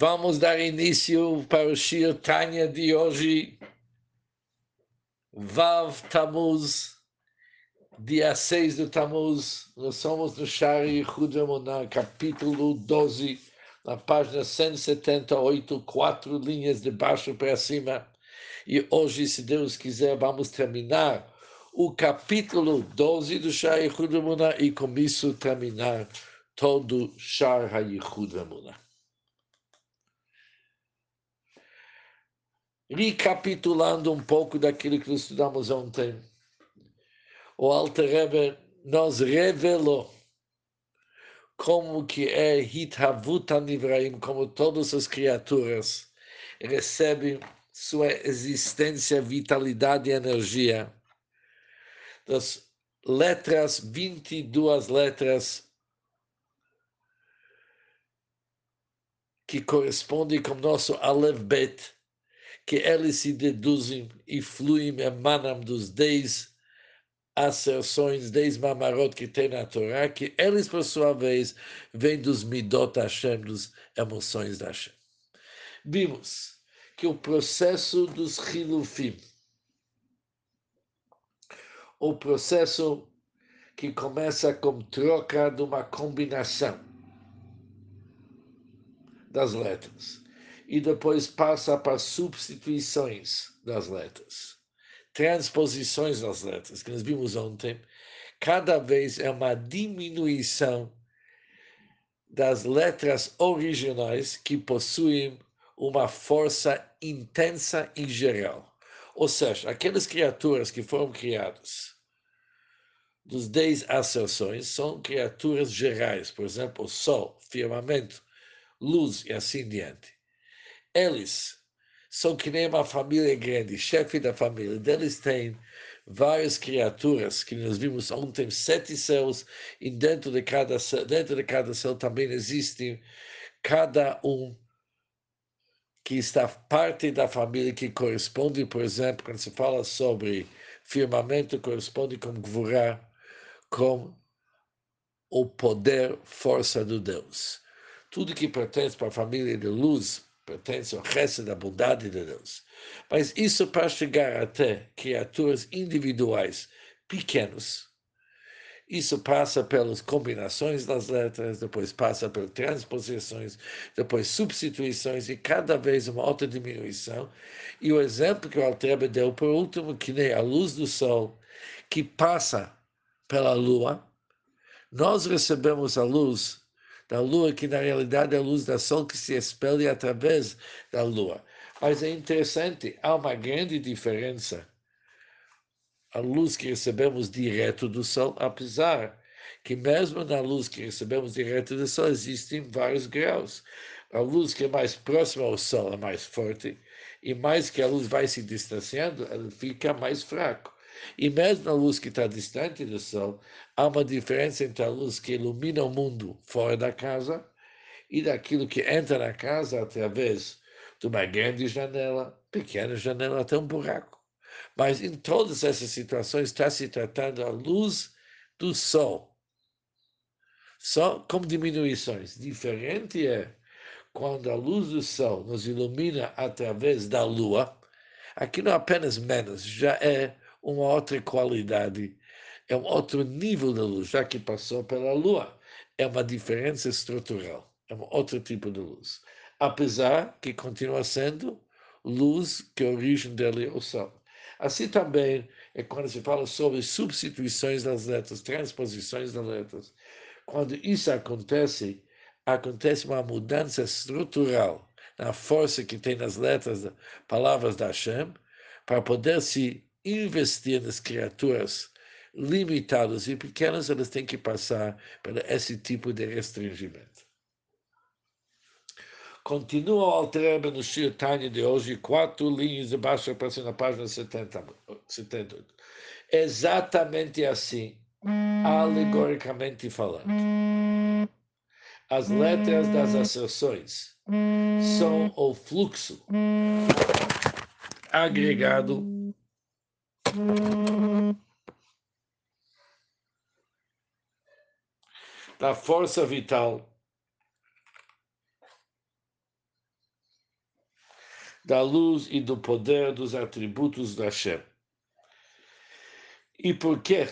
Vamos dar início para o Shir Tanya de hoje, Vav Tamuz, dia 6 do Tamuz. Nós somos no Shari Hudamunah, capítulo 12, na página 178, quatro linhas de baixo para cima. E hoje, se Deus quiser, vamos terminar o capítulo 12 do Shari Hudamunah e com isso terminar todo Shar HaYichud Amunah. Recapitulando um pouco daquilo que estudamos ontem, o Alter Rebbe nos revelou como que é Hithavut Nivraim, como todas as criaturas recebem sua existência, vitalidade e energia. Das letras, 22 letras que correspondem com nosso Aleph Bet, que eles se deduzem e fluem, emanam dos dez asserções, dez mamarot que tem na Torá, que eles, por sua vez, vêm dos midot Hashem, dos emoções da Hashem. Vimos que o processo dos hilufim, o processo que começa com troca de uma combinação das letras, e depois passa para substituições das letras, transposições das letras, que nós vimos ontem, cada vez é uma diminuição das letras originais que possuem uma força intensa em geral. Ou seja, aquelas criaturas que foram criadas dos dez asserções são criaturas gerais, por exemplo, sol, firmamento, luz e assim diante. Eles são que nem uma família grande, chefe da família. Deles tem várias criaturas que nós vimos ontem, sete céus, e dentro de cada dentro de cada céu também existem cada um que está parte da família que corresponde, por exemplo, quando se fala sobre firmamento, corresponde com Gvurá, com o poder, força do Deus. Tudo que pertence para a família de luz pertence ao resto da bondade de Deus. Mas isso para chegar até criaturas individuais pequenos, isso passa pelas combinações das letras, depois passa pelas transposições, depois substituições e cada vez uma outra diminuição. E o exemplo que o Altrebe deu por último, que nem a luz do sol, que passa pela lua, nós recebemos a luz da lua, que na realidade é a luz da sol que se espelha através da lua. Mas é interessante, há uma grande diferença. A luz que recebemos direto do sol, apesar que mesmo na luz que recebemos direto do sol existem vários graus. A luz que é mais próxima ao sol é mais forte, e mais que a luz vai se distanciando, ela fica mais fraco. E mesmo a luz que está distante do Sol, há uma diferença entre a luz que ilumina o mundo fora da casa e daquilo que entra na casa através de uma grande janela, pequena janela, até um buraco. Mas em todas essas situações está se tratando a luz do Sol. Só com diminuições. Diferente é quando a luz do Sol nos ilumina através da Lua, aqui não é apenas menos, já é uma outra qualidade, é um outro nível da luz, já que passou pela Lua. É uma diferença estrutural, é um outro tipo de luz. Apesar que continua sendo luz que a origem dele é o Sol. Assim também é quando se fala sobre substituições das letras, transposições das letras. Quando isso acontece, acontece uma mudança estrutural na força que tem nas letras, palavras da Hashem, para poder se investir nas criaturas limitadas e pequenas, elas têm que passar por esse tipo de restringimento. Continua o Altereba no Shir de hoje, quatro linhas de baixo para na página 70, 78. Exatamente assim, alegoricamente falando. As letras das asserções são o fluxo agregado da força vital. Da luz e do poder dos atributos da Hashem. E por que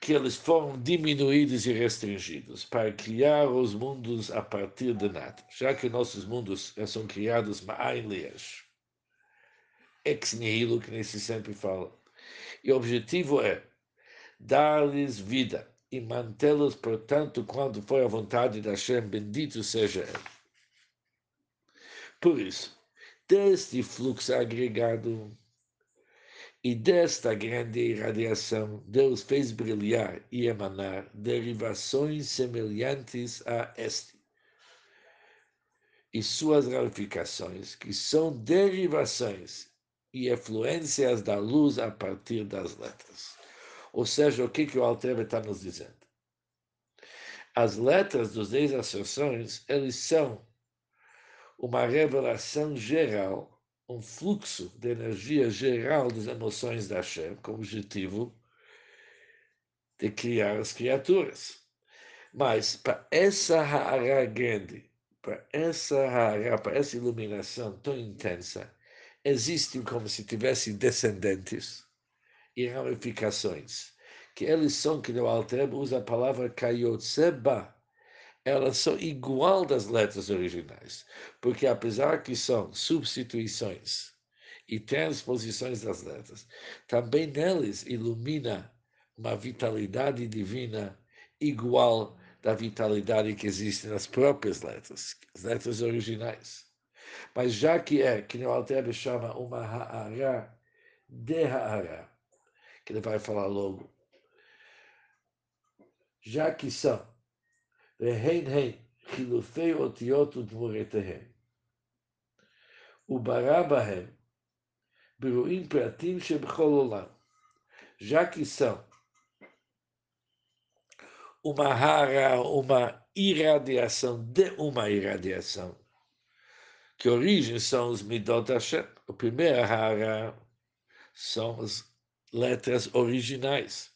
que eles foram diminuídos e restringidos? Para criar os mundos a partir de nada, já que nossos mundos são criados ma'ain le'esh, ex nihilo, que nem se sempre fala. E o objetivo é dar-lhes vida e mantê-los, portanto, quando foi a vontade da Hashem, bendito seja Ele. Por isso, deste fluxo agregado e desta grande irradiação, Deus fez brilhar e emanar derivações semelhantes a este. E suas ramificações, que são derivações e efluências da luz a partir das letras. Ou seja, o que, que o Altrebe está nos dizendo? As letras dos dez asserções, eles são uma revelação geral, um fluxo de energia geral das emoções da Hashem, com o objetivo de criar as criaturas. Mas para essa Hara grande, para essa Hara, para essa iluminação tão intensa, existem como se tivessem descendentes e ramificações, que eles são, que o Altreb usa a palavra Kayotseba, elas são igual das letras originais, porque apesar que são substituições e transposições das letras, também neles ilumina uma vitalidade divina igual da vitalidade que existe nas próprias letras, as letras originais. Mas já que é, que o Alter chama uma ha'ara de ha'ara, que ele vai falar logo, já que são והן הן חילופי אותיות ודמורתיהן. וברא בהם ברואים פרטים שבכל עולם, já que são uma rara, uma irradiação de uma irradiação, que origem são os Midot Hashem. O primeiro rara são as letras originais.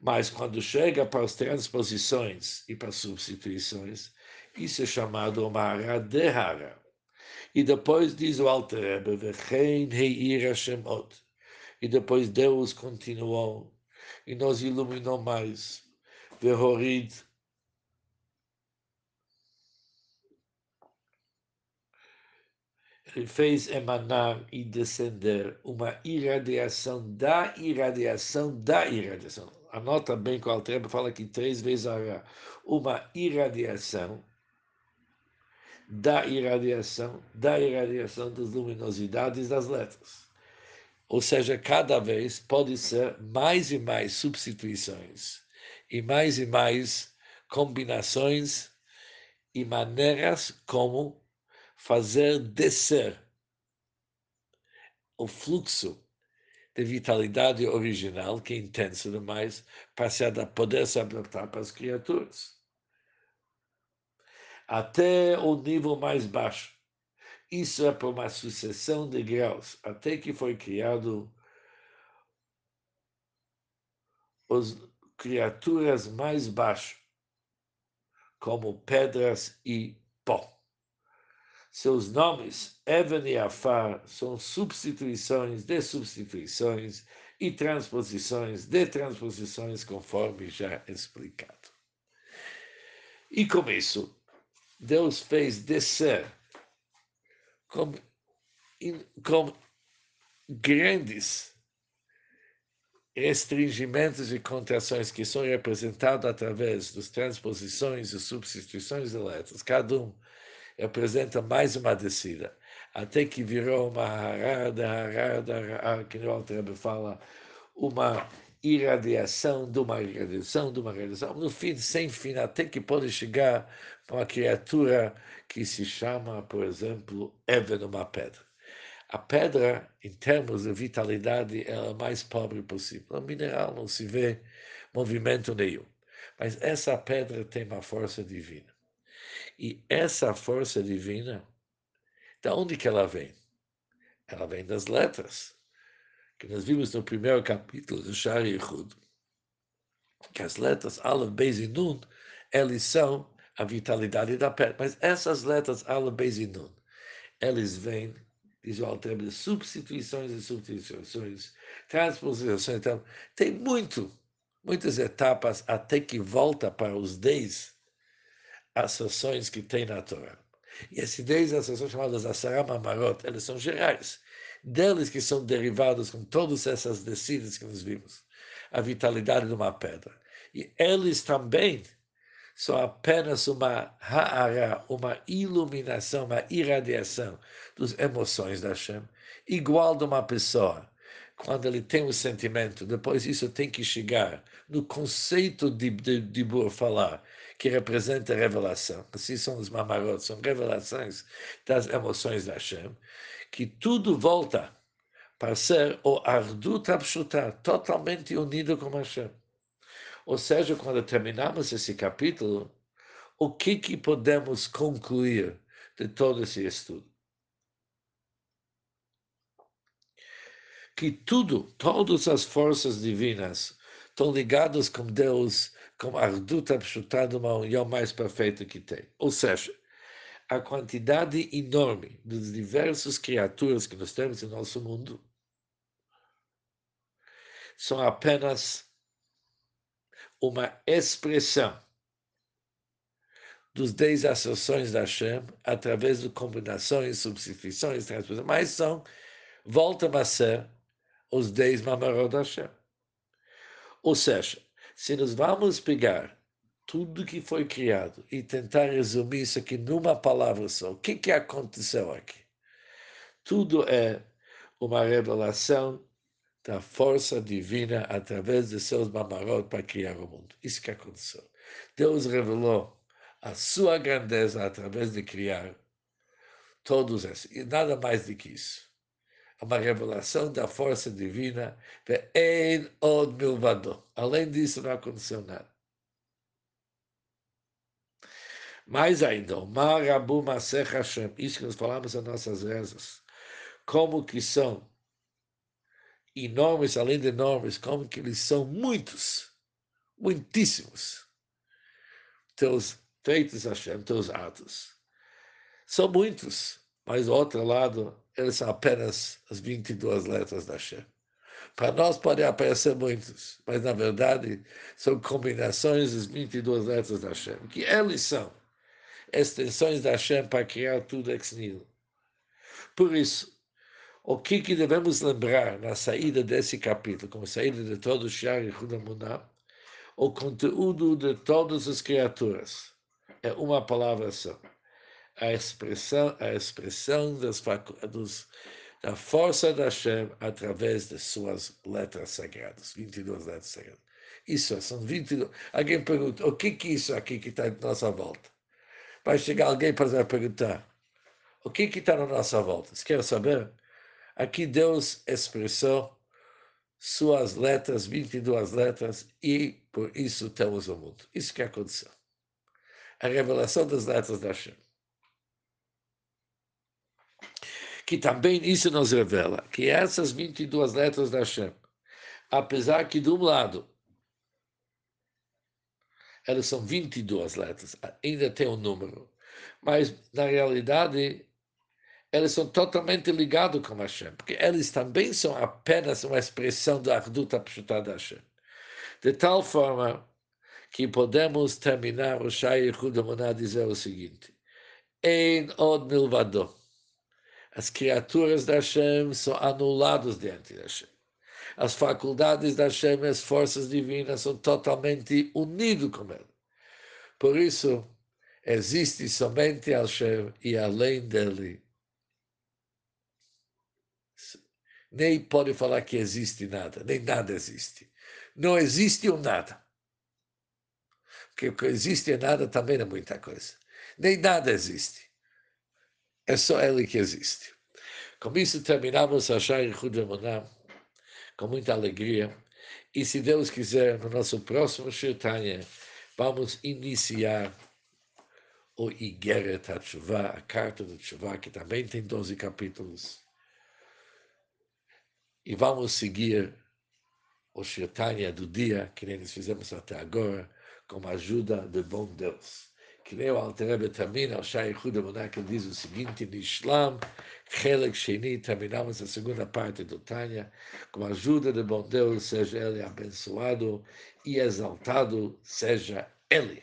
Mas quando chega para as transposições e para as substituições, isso é chamado uma aradehara. E depois diz o Alter e depois Deus continuou e nos iluminou mais. Vehorid fez emanar e descender uma irradiação da irradiação da irradiação anota bem que o Altreba fala que três vezes haverá uma irradiação da irradiação, da irradiação das luminosidades das letras. Ou seja, cada vez pode ser mais e mais substituições e mais e mais combinações e maneiras como fazer descer o fluxo de vitalidade original, que é intensa demais, para se poder se adaptar para as criaturas. Até o nível mais baixo. Isso é por uma sucessão de graus, até que foi criado as criaturas mais baixas, como pedras e pó. Seus nomes, Even e Afar, são substituições de substituições e transposições de transposições, conforme já explicado. E com isso, Deus fez descer com, com grandes restringimentos e contrações que são representados através das transposições e substituições de letras, cada um apresenta mais uma descida, até que virou uma harada, harada, harada, que o Altrebe fala, uma irradiação de uma irradiação de uma irradiação, no fim, sem fim, até que pode chegar uma criatura que se chama, por exemplo, Even, uma pedra. A pedra, em termos de vitalidade, é a mais pobre possível. O mineral não se vê movimento nenhum. Mas essa pedra tem uma força divina. E essa força divina, da onde que ela vem? Ela vem das letras, que nós vimos no primeiro capítulo do Shari Yichud, que as letras Aleph, Beis e Nun, elas são a vitalidade da pedra. Mas essas letras Aleph, Beis e Nun, eles vêm, diz o Altrebe, substituições e substituições, transposições, então, tem muito, muitas etapas até que volta para os dez ações que tem na Torá. E esses dez ações chamadas Asaram Amarot, elas são gerais, deles que são derivados com todas essas descidas que nós vimos, a vitalidade de uma pedra. E eles também são apenas uma ha'ara, uma iluminação, uma irradiação das emoções da Hashem, igual de uma pessoa. Quando ele tem o sentimento, depois isso tem que chegar no conceito de, de, de falar, que representa a revelação. Assim são os mamarot, são revelações das emoções da Hashem, que tudo volta para ser o Ardut Abshutar, totalmente unido com Hashem. Ou seja, quando terminamos esse capítulo, o que, que podemos concluir de todo esse estudo? Que tudo, todas as forças divinas estão ligadas com Deus, com Arduta Pshutada, uma união mais perfeita que tem. Ou seja, a quantidade enorme das diversas criaturas que nós temos em nosso mundo são apenas uma expressão dos dez asserções da Hashem através de combinações, substituições, transposições, mas são, voltam a ser os dez mamarot Hashem. Ou seja, se nós vamos pegar tudo que foi criado e tentar resumir isso aqui numa palavra só, o que, que aconteceu aqui? Tudo é uma revelação da força divina através de seus mamarot para criar o mundo. Isso que aconteceu. Deus revelou a sua grandeza através de criar todos esses. E nada mais do que isso. Uma revelação da força divina. Além disso, não aconteceu nada. Mais ainda, Marabu Masech Hashem, isso que nós falamos nas nossas rezas, como que são enormes, além de enormes, como que eles são muitos, muitíssimos. Teus feitos, Hashem, teus atos. São muitos, mas do outro lado, eles são apenas as 22 letras da Hashem. Para nós podem aparecer muitos, mas na verdade são combinações das 22 letras da Hashem, que eles são extensões da Hashem para criar tudo ex nihilo. Por isso, o que, que devemos lembrar na saída desse capítulo, como saída de todo o Shar e Hudamunah? O conteúdo de todas as criaturas é uma palavra só. A expressão, a expressão das, dos, da força da Hashem através de suas letras sagradas, 22 letras sagradas. Isso são 22. Alguém pergunta, o que, que é isso aqui que está à nossa volta? Vai chegar alguém para perguntar, o que que está na nossa volta? Você quer saber? Aqui Deus expressou suas letras, 22 letras, e por isso temos o mundo. Isso que aconteceu. A revelação das letras da Hashem. Que também isso nos revela que essas 22 letras da Hashem, apesar que de um lado elas são 22 letras, ainda tem um número, mas na realidade eles são totalmente ligados com Hashem, porque eles também são apenas uma expressão da Arduta Pshutada Hashem. De tal forma que podemos terminar o Shai Yehudamuná dizer o seguinte, Ein od milvado. As criaturas da Hashem são anuladas diante da Hashem. As faculdades da Hashem, as forças divinas são totalmente unidas com ele. Por isso, existe somente Hashem e além dele nem pode falar que existe nada, nem nada existe. Não existe o nada. Porque o que existe é nada também é muita coisa. Nem nada existe. É só ele que existe. Com isso terminamos a Shai Hudamonam com muita alegria. E se Deus quiser, no nosso próximo Shirtanya, vamos iniciar o Igeret HaTshuva, a carta do Tshuva, que também tem 12 capítulos e vamos seguir o Shirtanya do dia, que nem nós fizemos até agora, com a ajuda do bom Deus. Que nem o Alterebe termina, o Shai Yehuda Monak, ele diz o seguinte, Nishlam, Chelek Sheni, terminamos a segunda parte do Tânia, com a ajuda de bom Deus, seja ele abençoado e exaltado, seja ele.